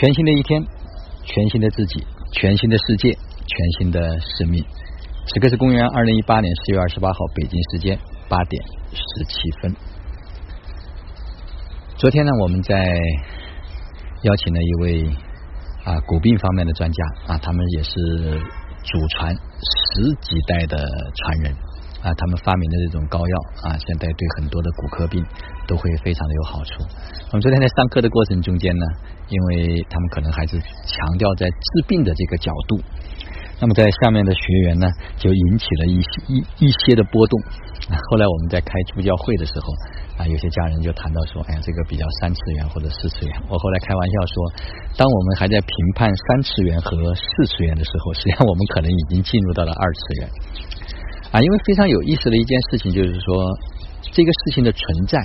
全新的一天，全新的自己，全新的世界，全新的生命。此刻是公元二零一八年四月二十八号北京时间八点十七分。昨天呢，我们在邀请了一位啊骨病方面的专家啊，他们也是祖传十几代的传人啊，他们发明的这种膏药啊，现在对很多的骨科病都会非常的有好处。我们昨天在上课的过程中间呢，因为他们可能还是强调在治病的这个角度，那么在下面的学员呢，就引起了一些一一些的波动。后来我们在开助教会的时候啊，有些家人就谈到说，哎呀，这个比较三次元或者四次元。我后来开玩笑说，当我们还在评判三次元和四次元的时候，实际上我们可能已经进入到了二次元啊。因为非常有意思的一件事情就是说，这个事情的存在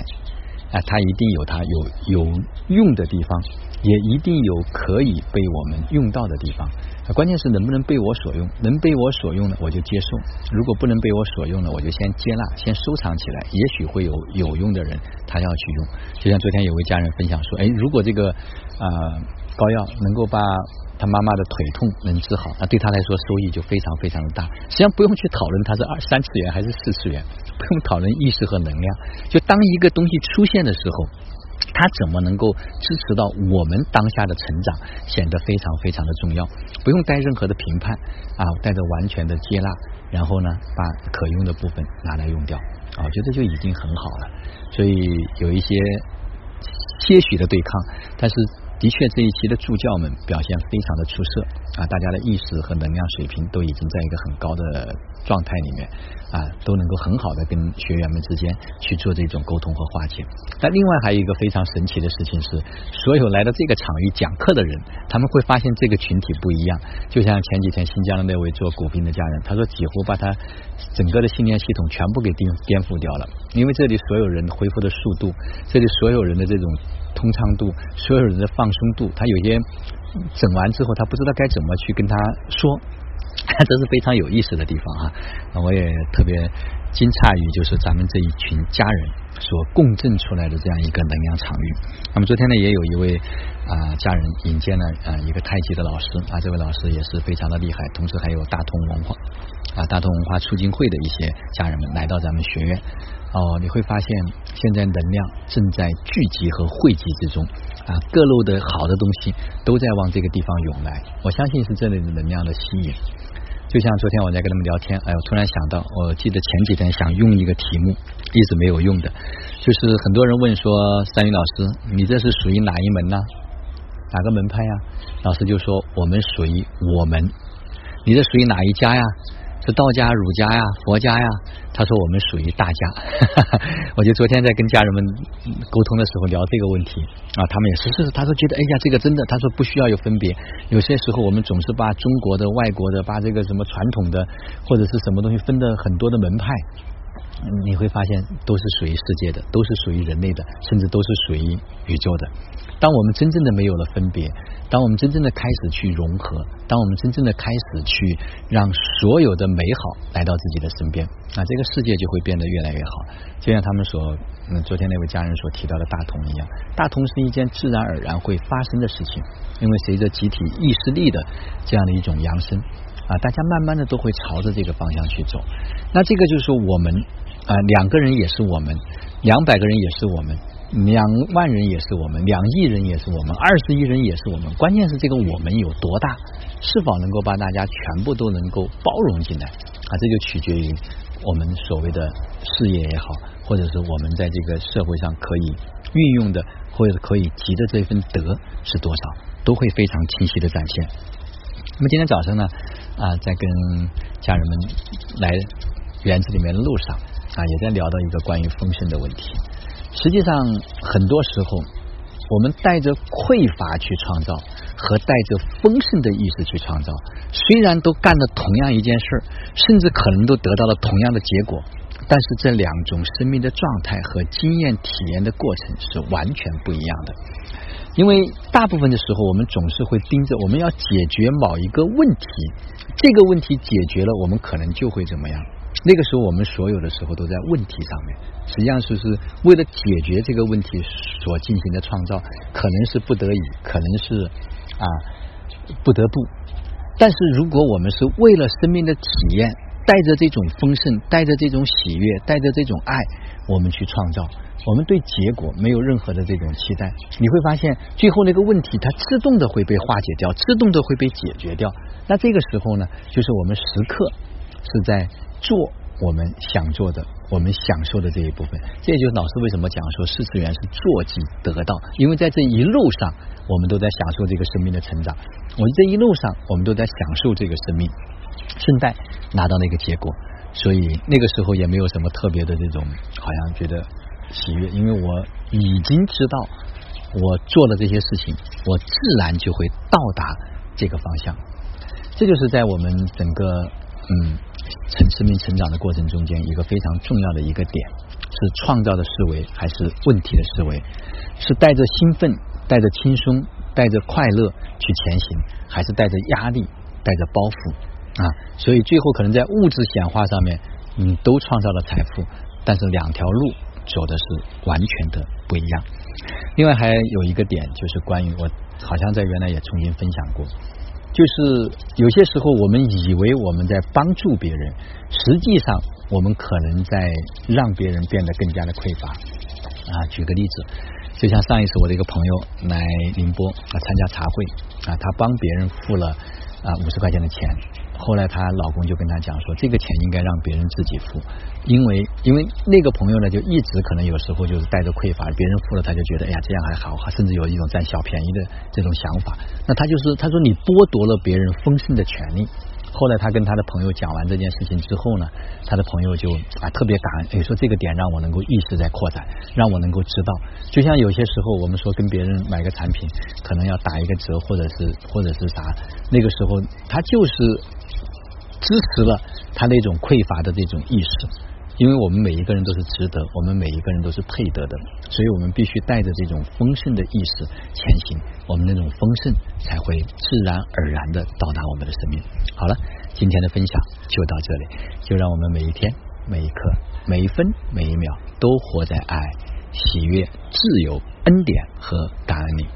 啊，它一定有它有有用的地方。也一定有可以被我们用到的地方，关键是能不能被我所用？能被我所用呢，我就接受；如果不能被我所用呢，我就先接纳，先收藏起来。也许会有有用的人，他要去用。就像昨天有位家人分享说，哎，如果这个啊膏药能够把他妈妈的腿痛能治好，那对他来说收益就非常非常的大。实际上不用去讨论它是二三次元还是四次元，不用讨论意识和能量，就当一个东西出现的时候。它怎么能够支持到我们当下的成长，显得非常非常的重要。不用带任何的评判啊，带着完全的接纳，然后呢，把可用的部分拿来用掉啊，我觉得就已经很好了。所以有一些些许的对抗，但是。的确，这一期的助教们表现非常的出色。啊！大家的意识和能量水平都已经在一个很高的状态里面啊，都能够很好的跟学员们之间去做这种沟通和化解。但另外还有一个非常神奇的事情是，所有来到这个场域讲课的人，他们会发现这个群体不一样。就像前几天新疆的那位做骨病的家人，他说几乎把他整个的信念系统全部给颠颠覆掉了，因为这里所有人恢复的速度，这里所有人的这种。通畅度，所有人的放松度，他有些整完之后，他不知道该怎么去跟他说，这是非常有意思的地方啊！我也特别惊诧于，就是咱们这一群家人所共振出来的这样一个能量场域。那么昨天呢，也有一位啊家人引荐了啊一个太极的老师啊，这位老师也是非常的厉害，同时还有大同文化啊大同文化促进会的一些家人们来到咱们学院。哦，你会发现现在能量正在聚集和汇集之中啊，各路的好的东西都在往这个地方涌来。我相信是这里的能量的吸引。就像昨天我在跟他们聊天，哎，我突然想到，我记得前几天想用一个题目，一直没有用的，就是很多人问说，三云老师，你这是属于哪一门呢？哪个门派呀？老师就说，我们属于我们。你这属于哪一家呀？是道家、儒家呀、佛家呀？他说我们属于大家。我就昨天在跟家人们沟通的时候聊这个问题啊，他们也是是，他说觉得哎呀，这个真的，他说不需要有分别。有些时候我们总是把中国的、外国的，把这个什么传统的或者是什么东西分的很多的门派。你会发现都是属于世界的，都是属于人类的，甚至都是属于宇宙的。当我们真正的没有了分别，当我们真正的开始去融合，当我们真正的开始去让所有的美好来到自己的身边，那这个世界就会变得越来越好。就像他们所，嗯，昨天那位家人所提到的大同一样，大同是一件自然而然会发生的事情，因为随着集体意识力的这样的一种扬升啊，大家慢慢的都会朝着这个方向去走。那这个就是我们。啊，两个人也是我们，两百个人也是我们，两万人也是我们，两亿人也是我们，二十亿人也是我们。关键是这个我们有多大，是否能够把大家全部都能够包容进来啊？这就取决于我们所谓的事业也好，或者是我们在这个社会上可以运用的，或者可以积的这份德是多少，都会非常清晰的展现。那么今天早上呢，啊，在跟家人们来园子里面的路上。啊，也在聊到一个关于丰盛的问题。实际上，很多时候我们带着匮乏去创造，和带着丰盛的意识去创造，虽然都干了同样一件事，甚至可能都得到了同样的结果，但是这两种生命的状态和经验体验的过程是完全不一样的。因为大部分的时候，我们总是会盯着我们要解决某一个问题，这个问题解决了，我们可能就会怎么样。那个时候，我们所有的时候都在问题上面，实际上是是为了解决这个问题所进行的创造，可能是不得已，可能是啊不得不。但是如果我们是为了生命的体验，带着这种丰盛，带着这种喜悦，带着这种爱，我们去创造，我们对结果没有任何的这种期待，你会发现最后那个问题它自动的会被化解掉，自动的会被解决掉。那这个时候呢，就是我们时刻是在做。我们想做的，我们享受的这一部分，这也就是老师为什么讲说四次元是做即得到，因为在这一路上，我们都在享受这个生命的成长。我这一路上，我们都在享受这个生命，顺带拿到那个结果，所以那个时候也没有什么特别的这种，好像觉得喜悦，因为我已经知道，我做了这些事情，我自然就会到达这个方向。这就是在我们整个嗯。成生命成长的过程中间，一个非常重要的一个点是创造的思维还是问题的思维？是带着兴奋、带着轻松、带着快乐去前行，还是带着压力、带着包袱啊？所以最后可能在物质显化上面，嗯，都创造了财富，但是两条路走的是完全的不一样。另外还有一个点就是关于我好像在原来也曾经分享过。就是有些时候，我们以为我们在帮助别人，实际上我们可能在让别人变得更加的匮乏。啊，举个例子，就像上一次我的一个朋友来宁波啊参加茶会啊，他帮别人付了啊五十块钱的钱。后来她老公就跟她讲说，这个钱应该让别人自己付，因为因为那个朋友呢，就一直可能有时候就是带着匮乏，别人付了他就觉得哎呀这样还好，甚至有一种占小便宜的这种想法。那他就是他说你剥夺了别人丰盛的权利。后来他跟他的朋友讲完这件事情之后呢，他的朋友就啊特别感恩，说这个点让我能够意识在扩展，让我能够知道，就像有些时候我们说跟别人买个产品，可能要打一个折或者是或者是啥，那个时候他就是支持了他那种匮乏的这种意识。因为我们每一个人都是值得，我们每一个人都是配得的，所以我们必须带着这种丰盛的意识前行，我们那种丰盛才会自然而然的到达我们的生命。好了，今天的分享就到这里，就让我们每一天、每一刻、每一分、每一秒都活在爱、喜悦、自由、恩典和感恩里。